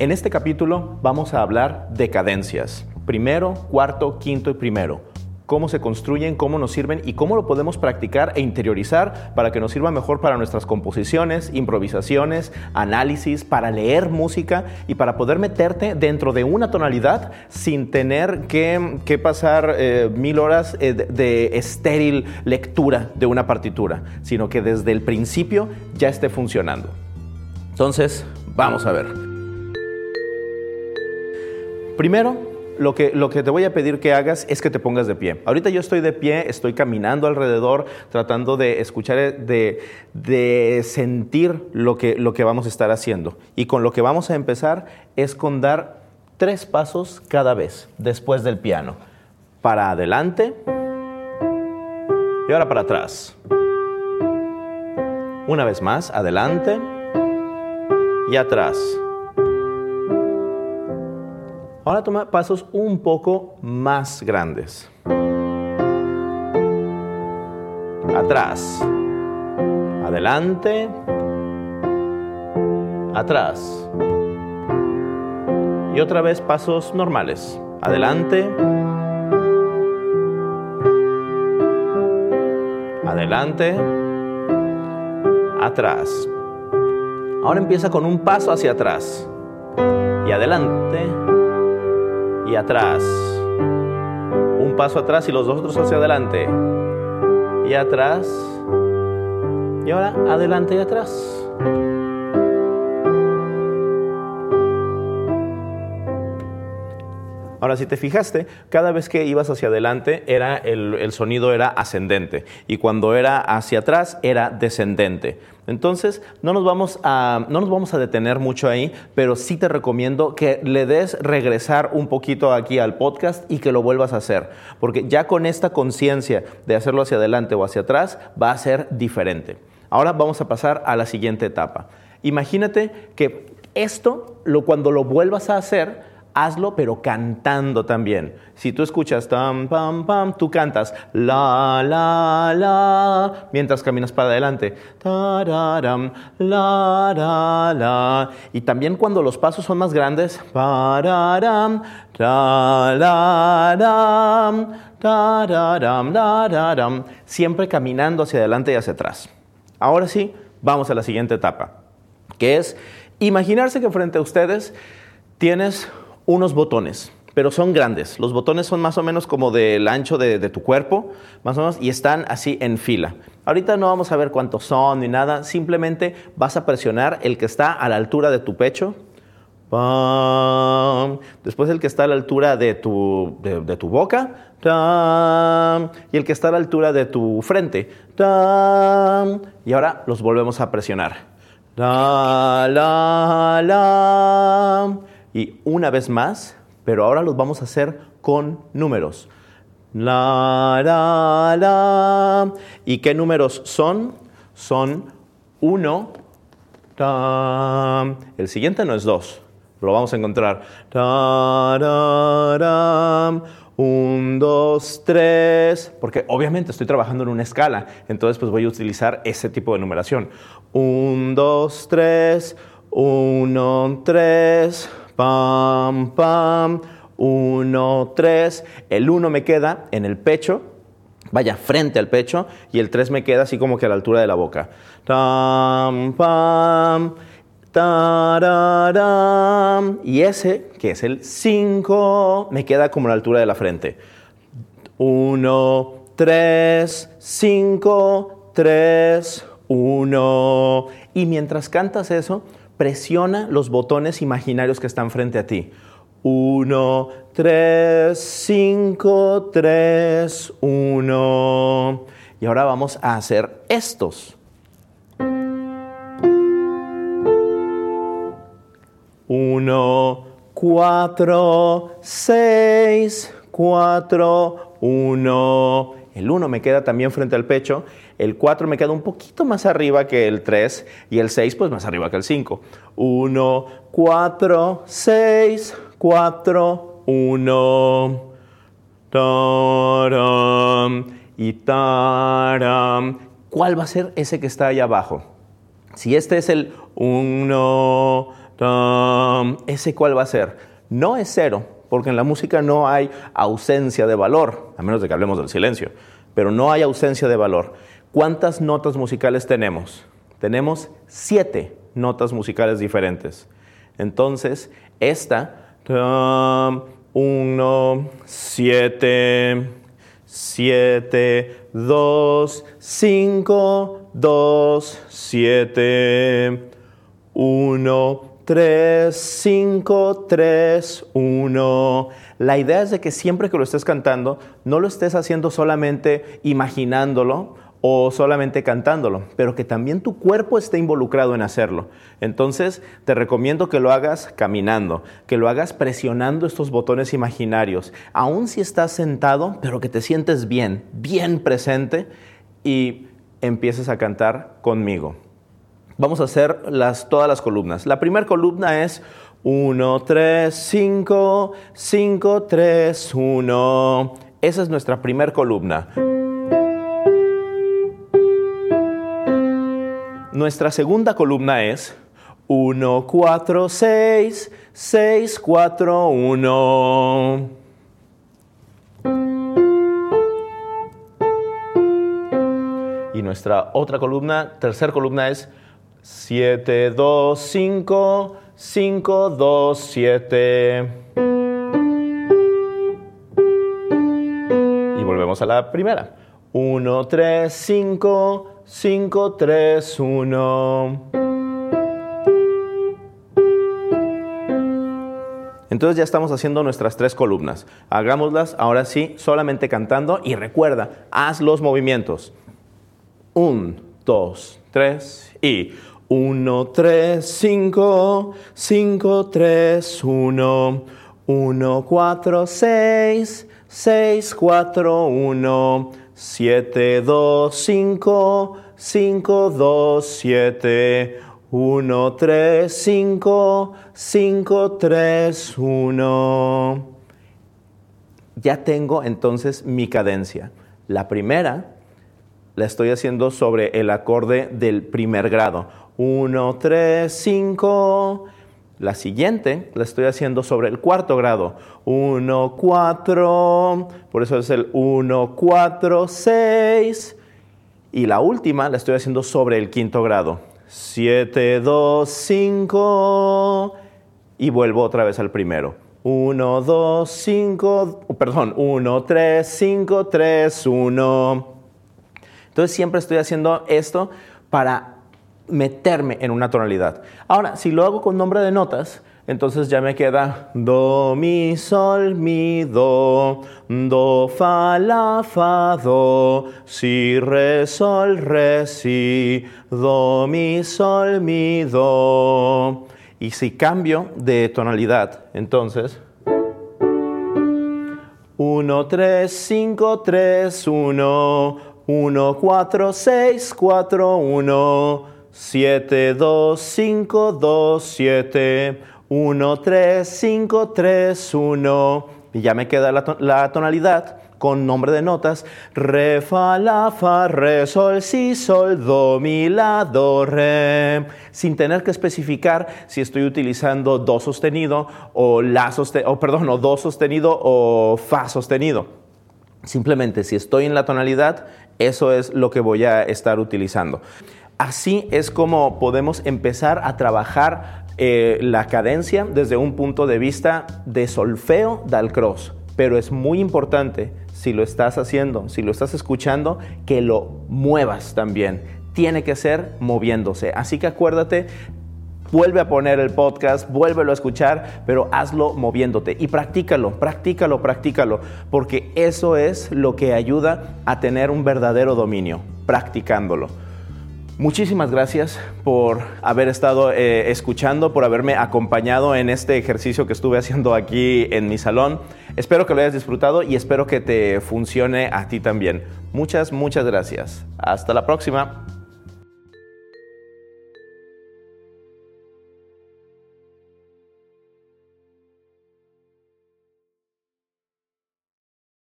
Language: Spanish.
En este capítulo vamos a hablar de cadencias. Primero, cuarto, quinto y primero. Cómo se construyen, cómo nos sirven y cómo lo podemos practicar e interiorizar para que nos sirva mejor para nuestras composiciones, improvisaciones, análisis, para leer música y para poder meterte dentro de una tonalidad sin tener que, pasar eh, mil horas eh, de estéril lectura de una partitura, sino que desde el principio ya esté funcionando. Entonces, vamos a ver. Primero, lo que, lo que, te voy a pedir que hagas es que te pongas de pie. Ahorita yo estoy de pie, estoy caminando alrededor, tratando de escuchar, de, de sentir lo que, lo que vamos a estar haciendo. Y con lo que vamos a empezar es con dar tres pasos cada vez después del piano. Para adelante y ahora para atrás. Una vez más, adelante y atrás. Ahora toma pasos un poco más grandes. Atrás. Adelante. Atrás. Y otra vez pasos normales. Adelante. Adelante. Atrás. Ahora empieza con un paso hacia atrás. Y adelante y atrás. Un paso atrás y los dos otros hacia adelante. Y atrás. Y ahora adelante y atrás. Ahora, si te fijaste, cada vez que ibas hacia adelante era el, sonido era ascendente y cuando era hacia atrás era descendente. Entonces, no nos, vamos a, no nos vamos a detener mucho ahí, pero sí te recomiendo que le des regresar un poquito aquí al podcast y que lo vuelvas a hacer, porque ya con esta conciencia de hacerlo hacia adelante o hacia atrás va a ser diferente. Ahora vamos a pasar a la siguiente etapa. Imagínate que esto, lo, cuando lo vuelvas a hacer, hazlo pero cantando también. Si tú escuchas tam, pam, pam, tú cantas la, la, la, mientras caminas para adelante. Tararam, la, la, la. Y también cuando los pasos son más grandes, pararam, siempre caminando hacia adelante y hacia atrás. Ahora sí, vamos a la siguiente etapa, que es imaginarse que frente a ustedes tienes unos botones, pero son grandes. Los botones son más o menos como del ancho de, tu cuerpo, más o menos, y están así en fila. Ahorita no vamos a ver cuántos son ni nada, simplemente vas a presionar el que está a la altura de tu pecho. Después el que está a la altura de tu, de, tu boca. Y el que está a la altura de tu frente. Y ahora los volvemos a presionar. La, la, la. Y una vez más, pero ahora los vamos a hacer con números. La, la, la. ¿Y qué números son? Son 1. El siguiente no es 2. Lo vamos a encontrar. 1, 2, 3. Porque obviamente estoy trabajando en una escala. Entonces pues voy a utilizar ese tipo de numeración. 1, 2, 3. 1, 3 pam, pam, uno, tres. El uno me queda en el pecho, vaya, frente al pecho, y el tres me queda así como que a la altura de la boca. Tam, pam, tararam. Y ese, que es el cinco, me queda como a la altura de la frente. Uno, tres, cinco, tres, uno. Y mientras cantas eso, presiona los botones imaginarios que están frente a ti. 1, 3, 5, 3, 1. Y ahora vamos a hacer estos. 1, 4, 6, 4, 1. El 1 me queda también frente al pecho el 4 me queda un poquito más arriba que el 3 y el 6 pues más arriba que el 5. 1, 4, 6, 4, 1. Taram, y taram. ¿Cuál va a ser ese que está ahí abajo? Si este es el 1, ¿ese cuál va a ser? No es cero, porque en la música no hay ausencia de valor, a menos de que hablemos del silencio, pero no hay ausencia de valor. ¿Cuántas notas musicales tenemos? Tenemos siete notas musicales diferentes. Entonces, esta, uno, siete, siete, dos, cinco, dos, siete, uno, tres, cinco, tres, uno. La idea es de que siempre que lo estés cantando, no lo estés haciendo solamente imaginándolo o solamente cantándolo, pero que también tu cuerpo esté involucrado en hacerlo. Entonces, te recomiendo que lo hagas caminando, que lo hagas presionando estos botones imaginarios, aun si estás sentado, pero que te sientes bien, bien presente y empieces a cantar conmigo. Vamos a hacer las, todas las columnas. La primera columna es 1, 3, 5, 5, 3, 1. Esa es nuestra primera columna. Nuestra segunda columna es 1, 4, 6, 6, 4, 1. Y nuestra otra columna, tercera columna es 7, 2, 5, 5, 2, 7. Y volvemos a la primera. 1, 3, 5, 5, 3, 1. Entonces ya estamos haciendo nuestras tres columnas. Hagámoslas ahora sí, solamente cantando y recuerda, haz los movimientos. 1, 2, 3 y 1, 3, 5, 5, 3, 1, 1, 4, 6, 6, 4, 1. 7, 2, 5, 5, 2, 7, 1, 3, 5, 5, 3, 1. Ya tengo entonces mi cadencia. La primera la estoy haciendo sobre el acorde del primer grado. 1, 3, 5. La siguiente la estoy haciendo sobre el cuarto grado. 1, 4, por eso es el 1, 4, 6. Y la última la estoy haciendo sobre el quinto grado. 7, 2, 5. Y vuelvo otra vez al primero. 1, 2, 5, perdón, 1, 3, 5, 3, 1. Entonces siempre estoy haciendo esto para meterme en una tonalidad. Ahora, si lo hago con nombre de notas, entonces ya me queda do, mi, sol, mi, do, do, fa, la, fa, do, si, re, sol, re, si, do, mi, sol, mi, do. Y si cambio de tonalidad, entonces 1, 3, 5, 3, 1, 1, 4, 6, 4, 1. 7, 2, 5, 2, 7, 1, 3, 5, 3, 1. Y ya me queda la, tonalidad con nombre de notas. Re, fa, la, fa, re, sol, si, sol, do, mi, la, do, re. Sin tener que especificar si estoy utilizando do sostenido o la sostenido, o perdón, o do sostenido o fa sostenido. Simplemente si estoy en la tonalidad, eso es lo que voy a estar utilizando. Así es como podemos empezar a trabajar eh, la cadencia desde un punto de vista de solfeo dal cross. Pero es muy importante, si lo estás haciendo, si lo estás escuchando, que lo muevas también. Tiene que ser moviéndose. Así que acuérdate, vuelve a poner el podcast, vuélvelo a escuchar, pero hazlo moviéndote y practícalo, practícalo, practícalo, porque eso es lo que ayuda a tener un verdadero dominio, practicándolo. Muchísimas gracias por haber estado eh, escuchando, por haberme acompañado en este ejercicio que estuve haciendo aquí en mi salón. Espero que lo hayas disfrutado y espero que te funcione a ti también. Muchas, muchas gracias. Hasta la próxima.